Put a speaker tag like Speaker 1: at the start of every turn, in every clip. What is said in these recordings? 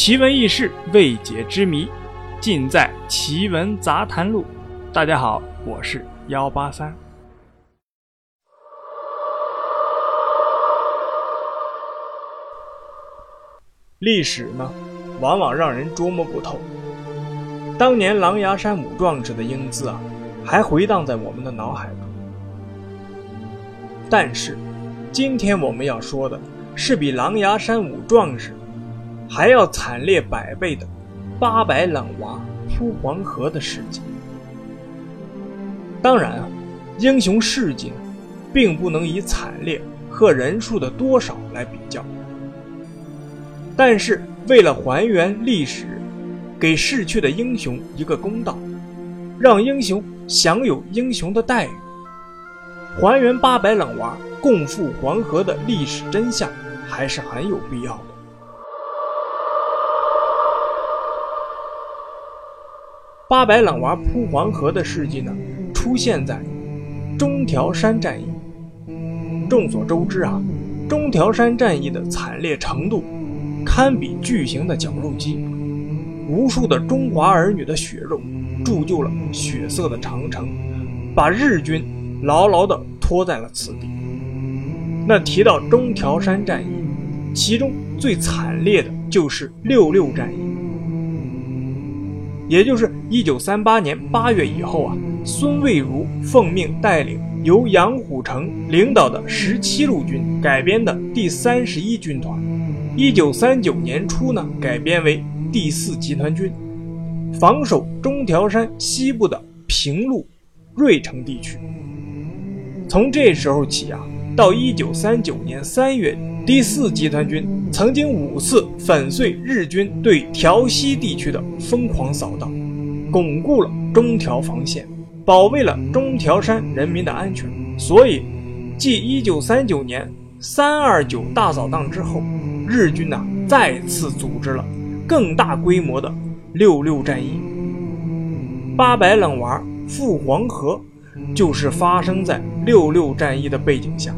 Speaker 1: 奇闻异事、未解之谜，尽在《奇闻杂谈录》。大家好，我是幺八三。历史呢，往往让人捉摸不透。当年狼牙山五壮士的英姿啊，还回荡在我们的脑海中。但是，今天我们要说的是比狼牙山五壮士还要惨烈百倍的八百冷娃扑黄河的事迹。当然啊，英雄事迹呢，并不能以惨烈和人数的多少来比较。但是，为了还原历史，给逝去的英雄一个公道，让英雄享有英雄的待遇，还原八百冷娃共赴黄河的历史真相，还是很有必要的。八百冷娃扑黄河的事迹呢，出现在中条山战役。众所周知啊，中条山战役的惨烈程度。堪比巨型的绞肉机，无数的中华儿女的血肉铸就了血色的长城，把日军牢牢地拖在了此地。那提到中条山战役，其中最惨烈的就是六六战役，也就是一九三八年八月以后啊，孙蔚如奉命带领由杨虎城领导的十七路军改编的第三十一军团。一九三九年初呢，改编为第四集团军，防守中条山西部的平陆、芮城地区。从这时候起啊，到一九三九年三月，第四集团军曾经五次粉碎日军对条西地区的疯狂扫荡，巩固了中条防线，保卫了中条山人民的安全。所以，继一九三九年三二九大扫荡之后。日军呢再次组织了更大规模的六六战役，八百冷娃赴黄河，就是发生在六六战役的背景下。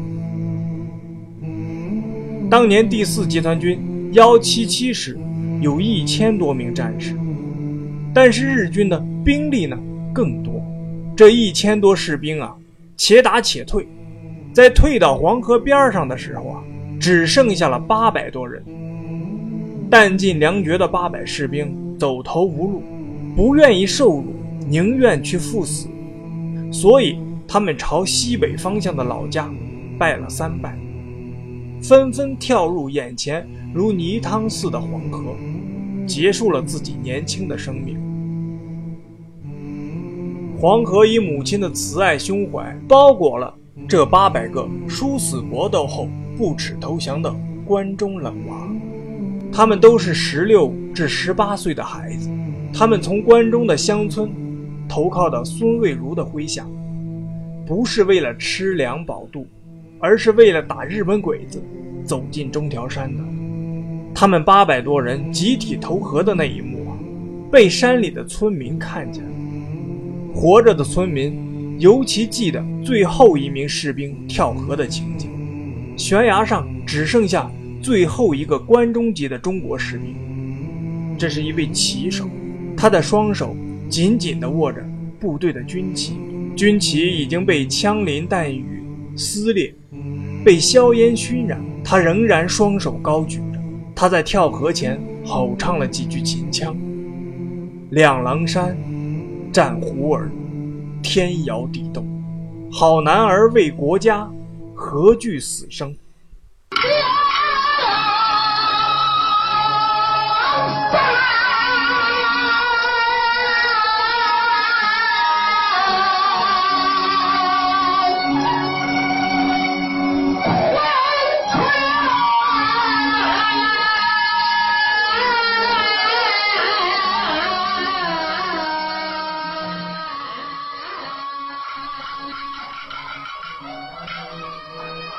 Speaker 1: 当年第四集团军幺七七师有一千多名战士，但是日军的兵力呢更多，这一千多士兵啊，且打且退，在退到黄河边上的时候啊。只剩下了八百多人，弹尽粮绝的八百士兵走投无路，不愿意受辱，宁愿去赴死，所以他们朝西北方向的老家拜了三拜，纷纷跳入眼前如泥汤似的黄河，结束了自己年轻的生命。黄河以母亲的慈爱胸怀包裹了这八百个殊死搏斗后。不耻投降的关中冷娃，他们都是十六至十八岁的孩子。他们从关中的乡村投靠到孙蔚如的麾下，不是为了吃粮饱肚，而是为了打日本鬼子，走进中条山的。他们八百多人集体投河的那一幕啊，被山里的村民看见了。活着的村民尤其记得最后一名士兵跳河的情景。悬崖上只剩下最后一个关中籍的中国士兵，这是一位骑手，他的双手紧紧地握着部队的军旗，军旗已经被枪林弹雨撕裂，被硝烟熏染，他仍然双手高举着。他在跳河前吼唱了几句秦腔：“两狼山，战虎耳，天摇地动，好男儿为国家。”何惧死生？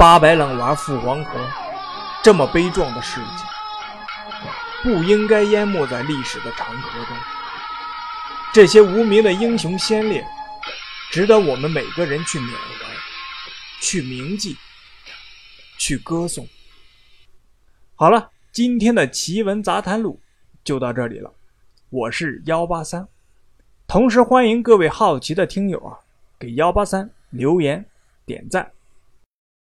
Speaker 1: 八百冷娃赴黄河，这么悲壮的事迹，不应该淹没在历史的长河中。这些无名的英雄先烈，值得我们每个人去缅怀、去铭记、去歌颂。好了，今天的奇闻杂谈录就到这里了，我是幺八三，同时欢迎各位好奇的听友啊，给幺八三留言点赞。